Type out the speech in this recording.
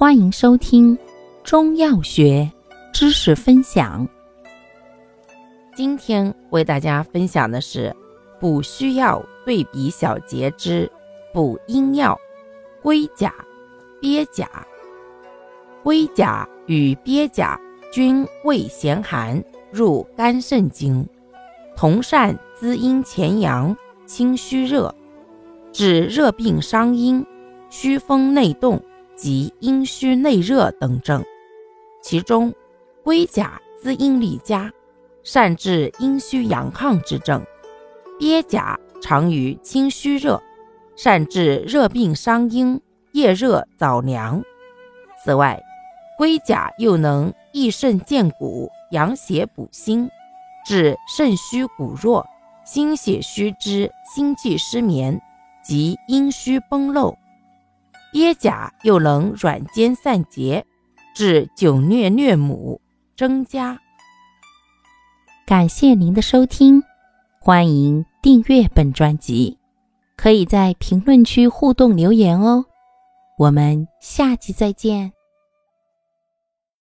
欢迎收听中药学知识分享。今天为大家分享的是补虚药对比小节之补阴药龟甲、鳖甲。龟甲与鳖甲均味咸寒，入肝肾经，同善滋阴潜阳、清虚热，治热病伤阴、虚风内动。及阴虚内热等症，其中龟甲滋阴力佳，善治阴虚阳亢之症；鳖甲常于清虚热，善治热病伤阴、夜热早凉。此外，龟甲又能益肾健骨、养血补心，治肾虚骨弱、心血虚之心悸失眠及阴虚崩漏。鳖甲又能软坚散结，治久疟疟母，增加。感谢您的收听，欢迎订阅本专辑，可以在评论区互动留言哦。我们下期再见。